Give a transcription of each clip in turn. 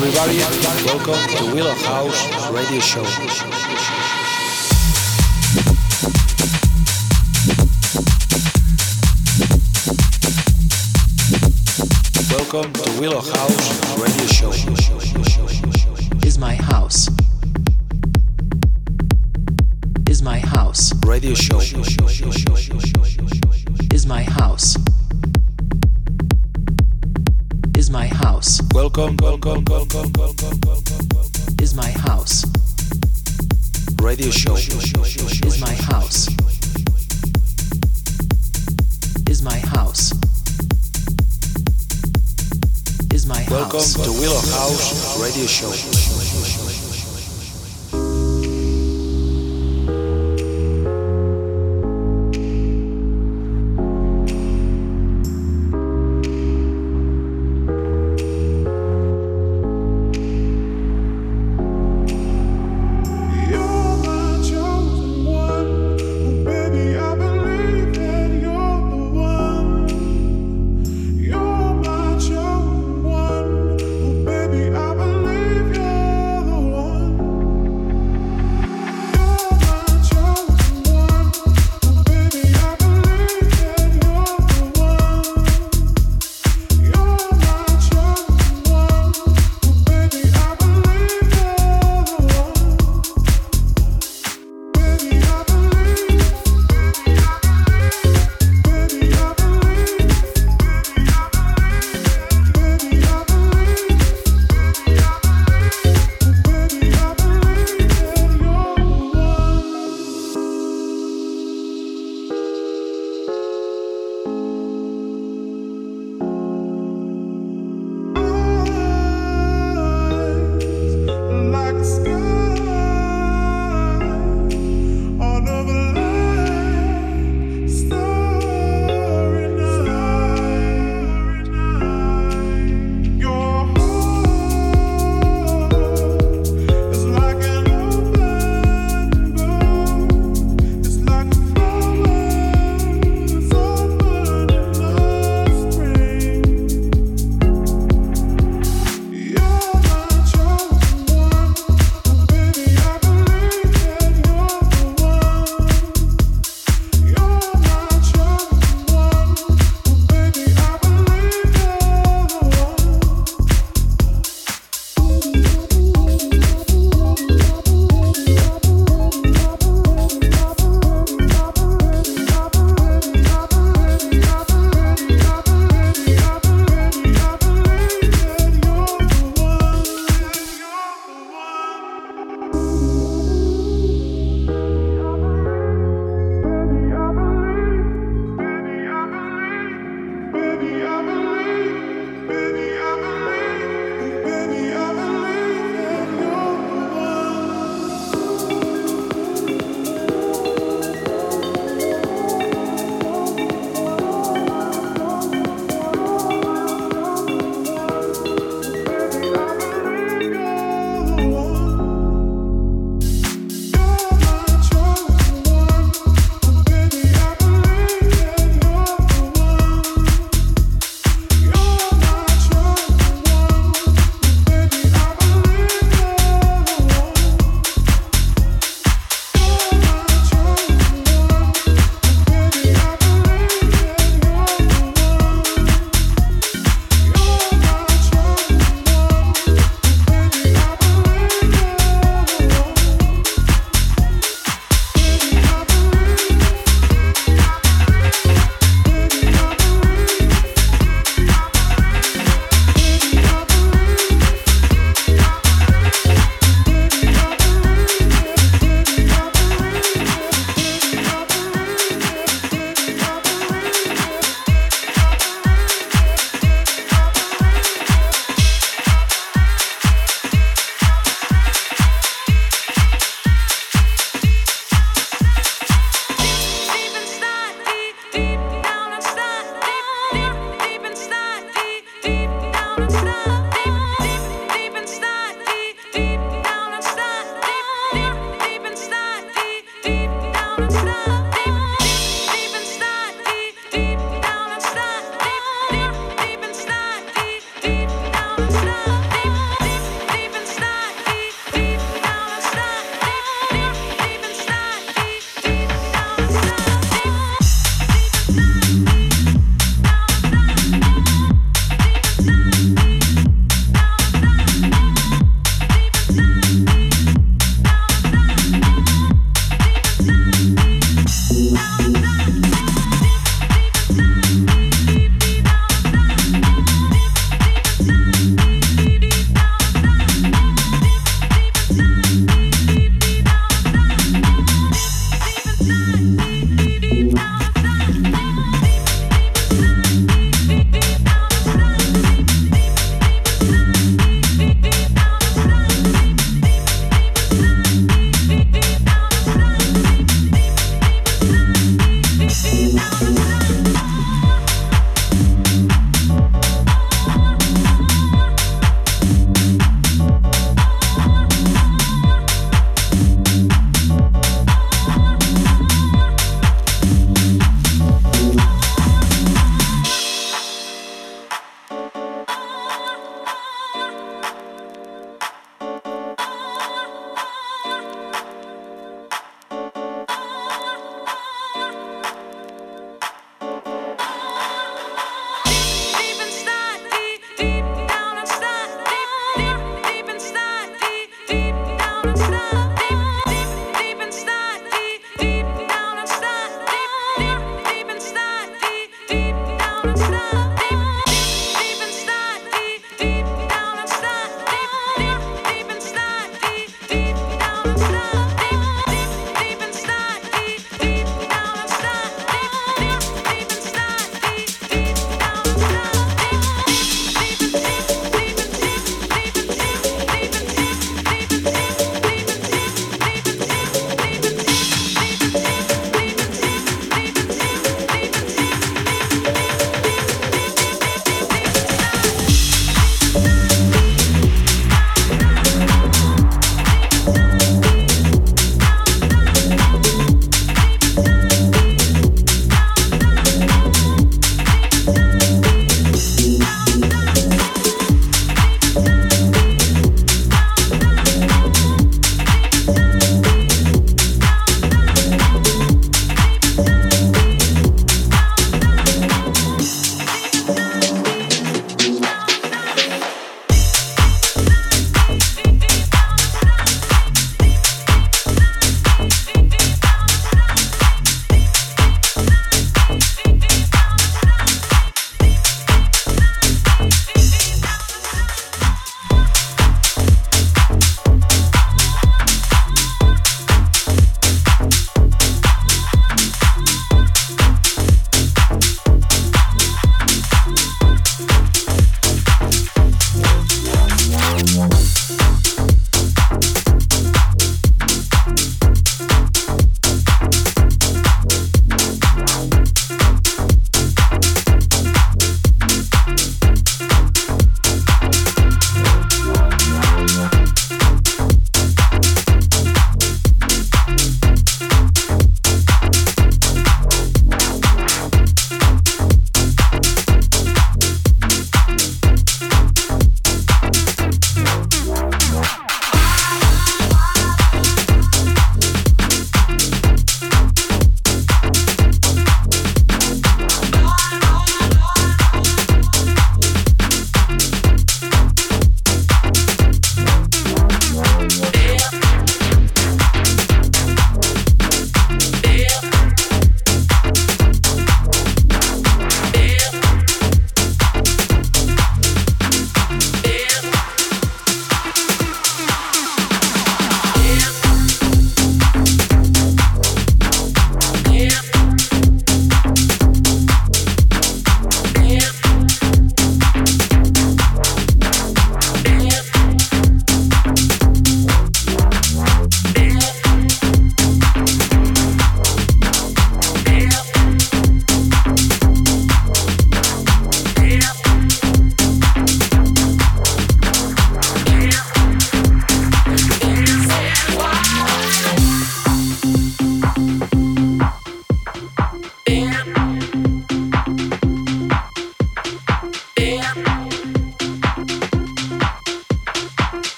everybody, welcome to Willow House Radio Show. Welcome to Willow House Radio Show. Is my house. Is my house. Radio Show. Is my house. House. Welcome, welcome, welcome, welcome, welcome, welcome. Is my house. Radio Show. Is my house. Is my house. Is my house. Welcome to Willow House Radio Show.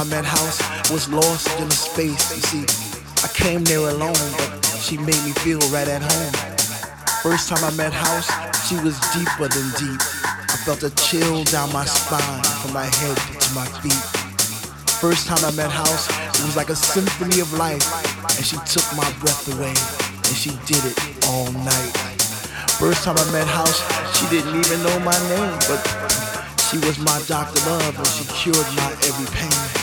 I met House was lost in a space. You see, I came there alone, but she made me feel right at home. First time I met House, she was deeper than deep. I felt a chill down my spine from my head to my feet. First time I met House, it was like a symphony of life, and she took my breath away, and she did it all night. First time I met House, she didn't even know my name, but she was my Dr. Love and she cured my every pain.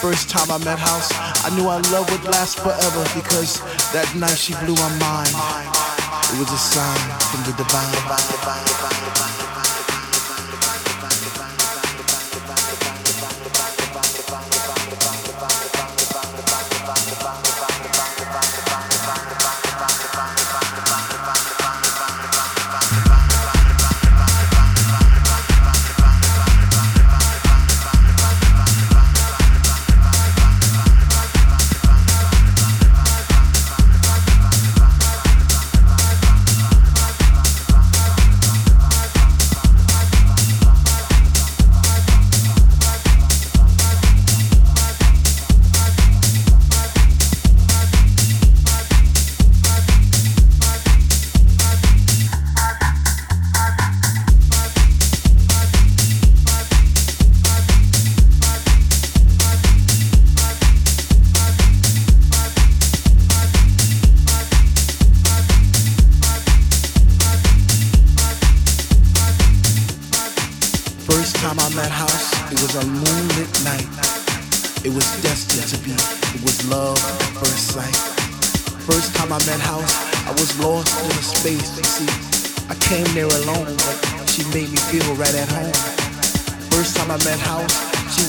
First time I met House, I knew our love would last forever because that night she blew my mind. It was a sign from the divine. Now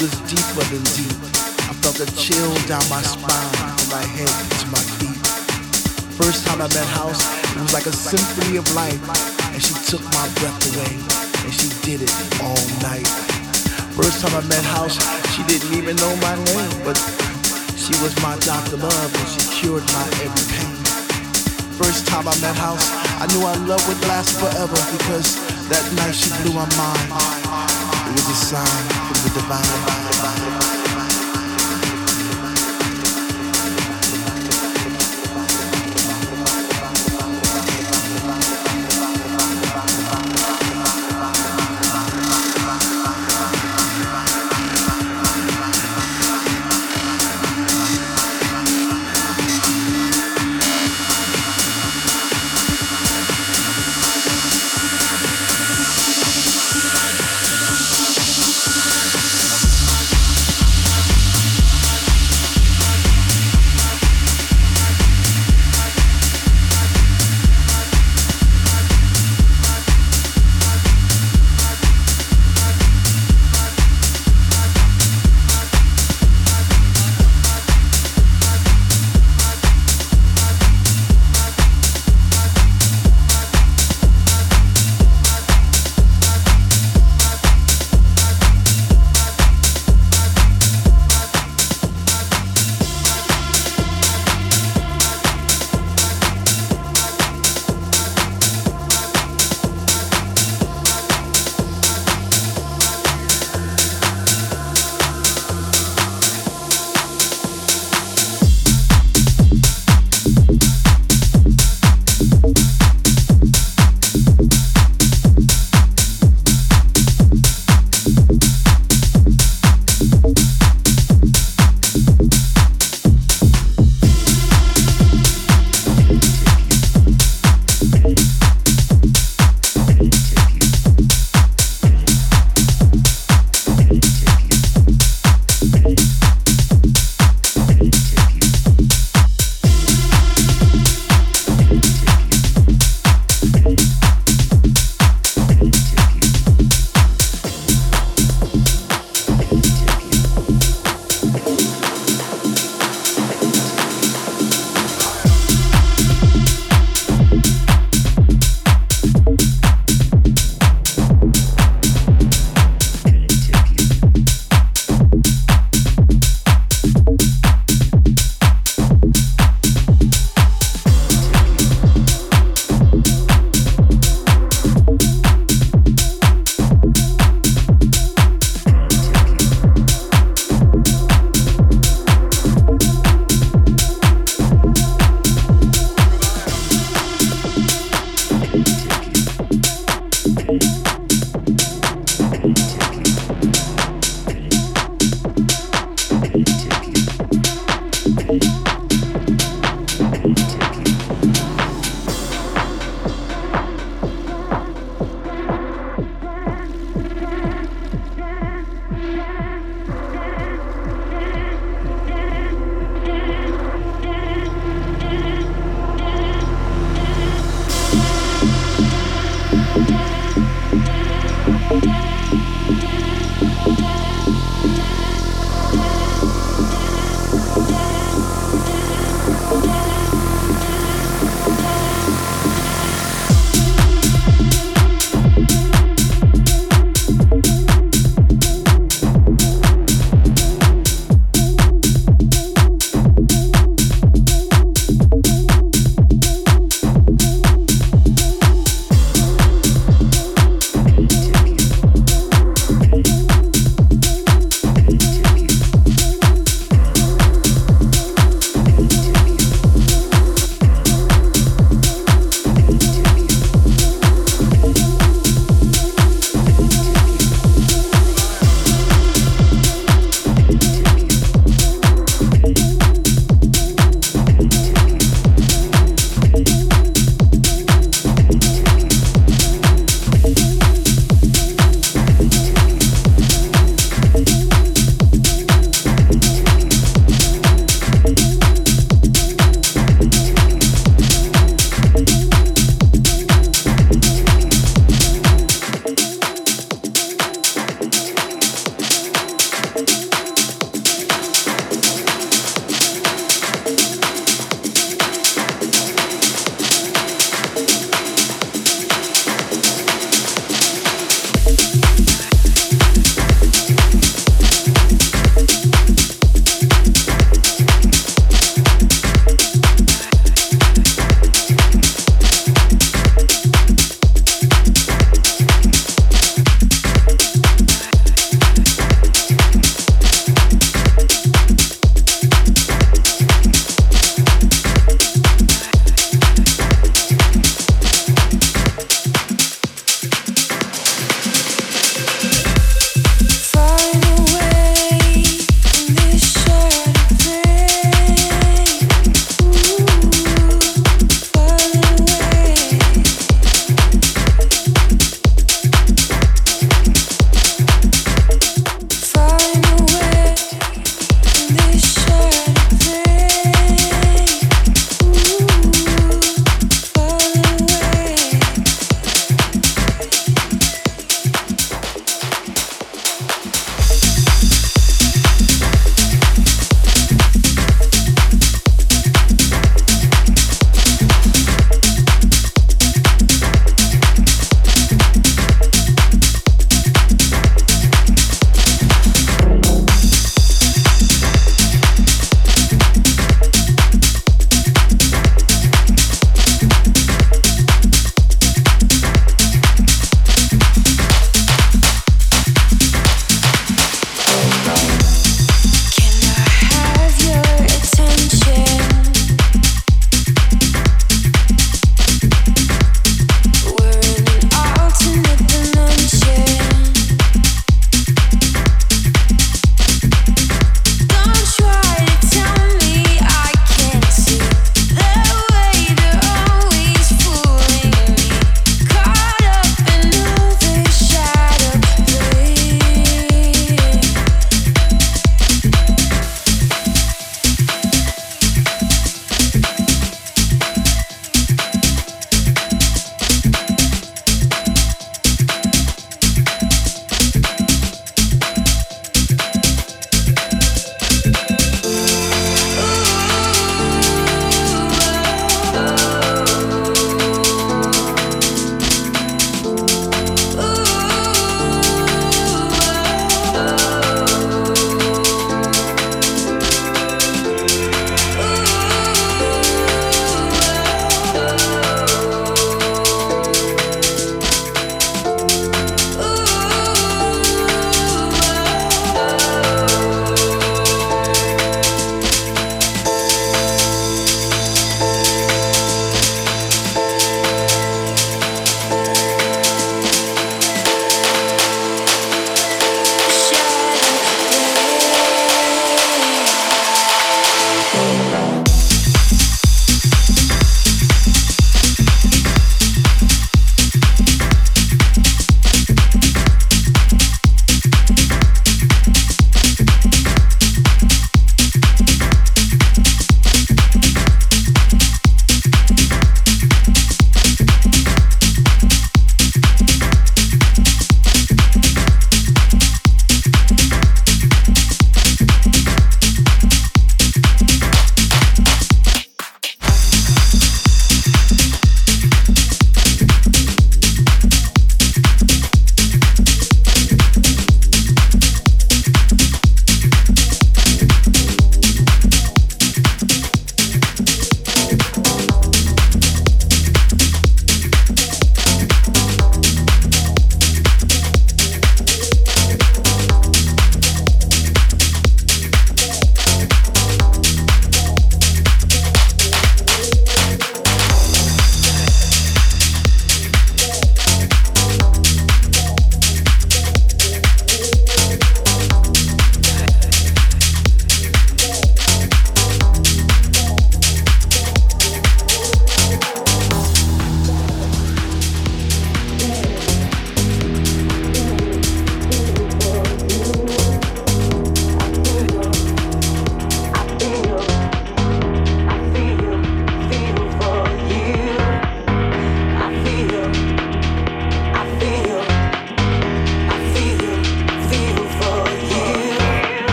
was deeper than deep. I felt a chill down my spine, from my head to my feet. First time I met House, it was like a symphony of life, and she took my breath away, and she did it all night. First time I met House, she didn't even know my name, but she was my doctor love, and she cured my every pain. First time I met House, I knew our love would last forever because that night she blew my mind with the sign from the divine.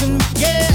Yeah,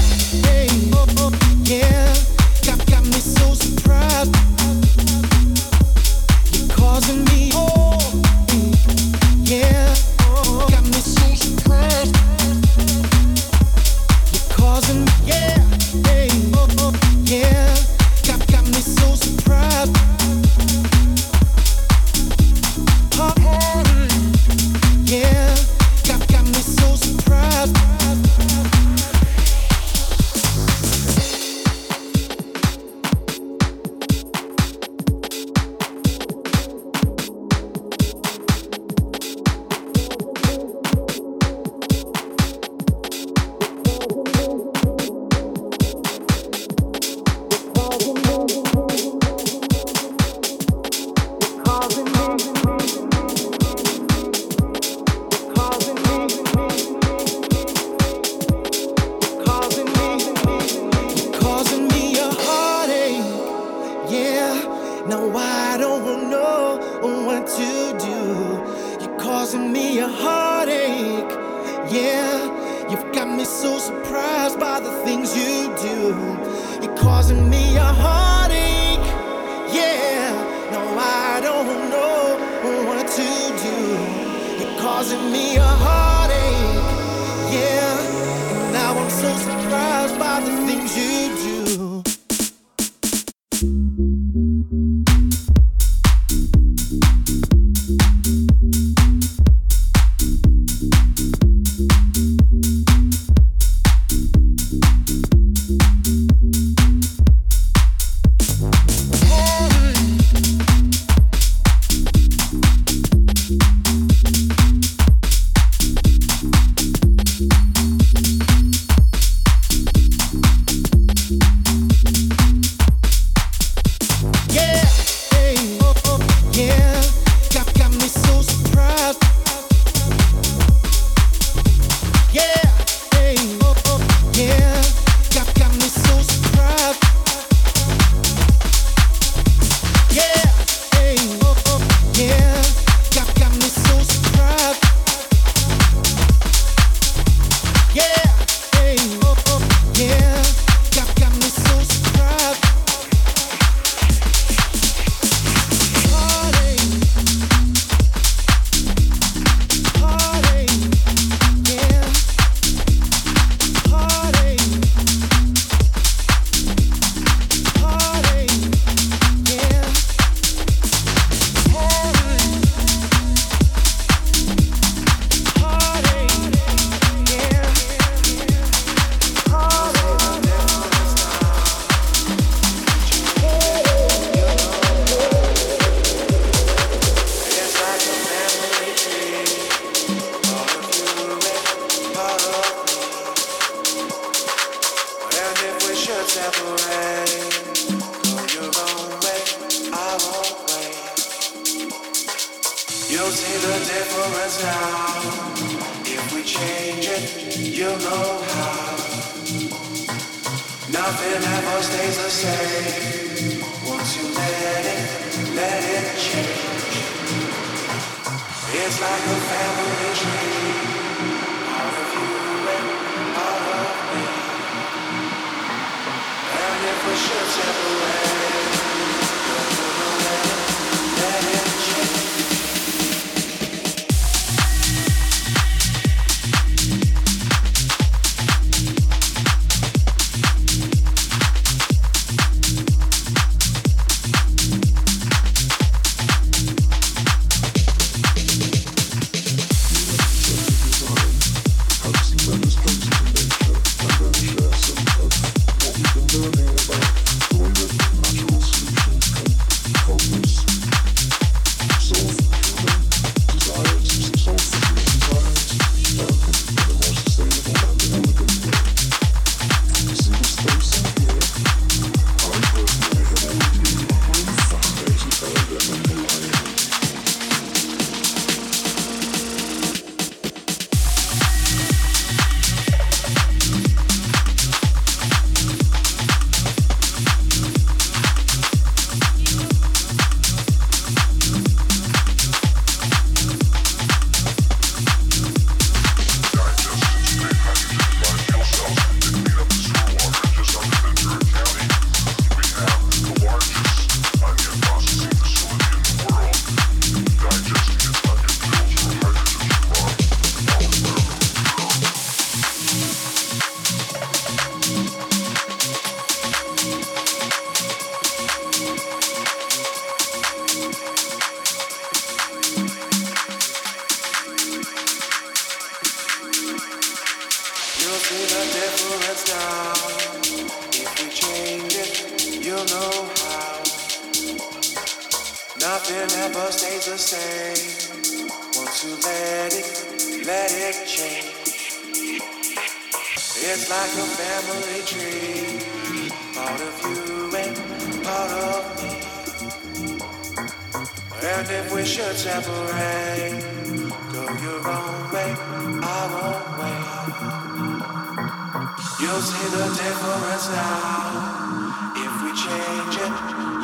see the difference now. If we change it,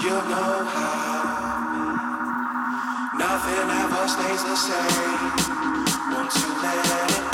you'll know how. Nothing ever stays the same. Once you let it.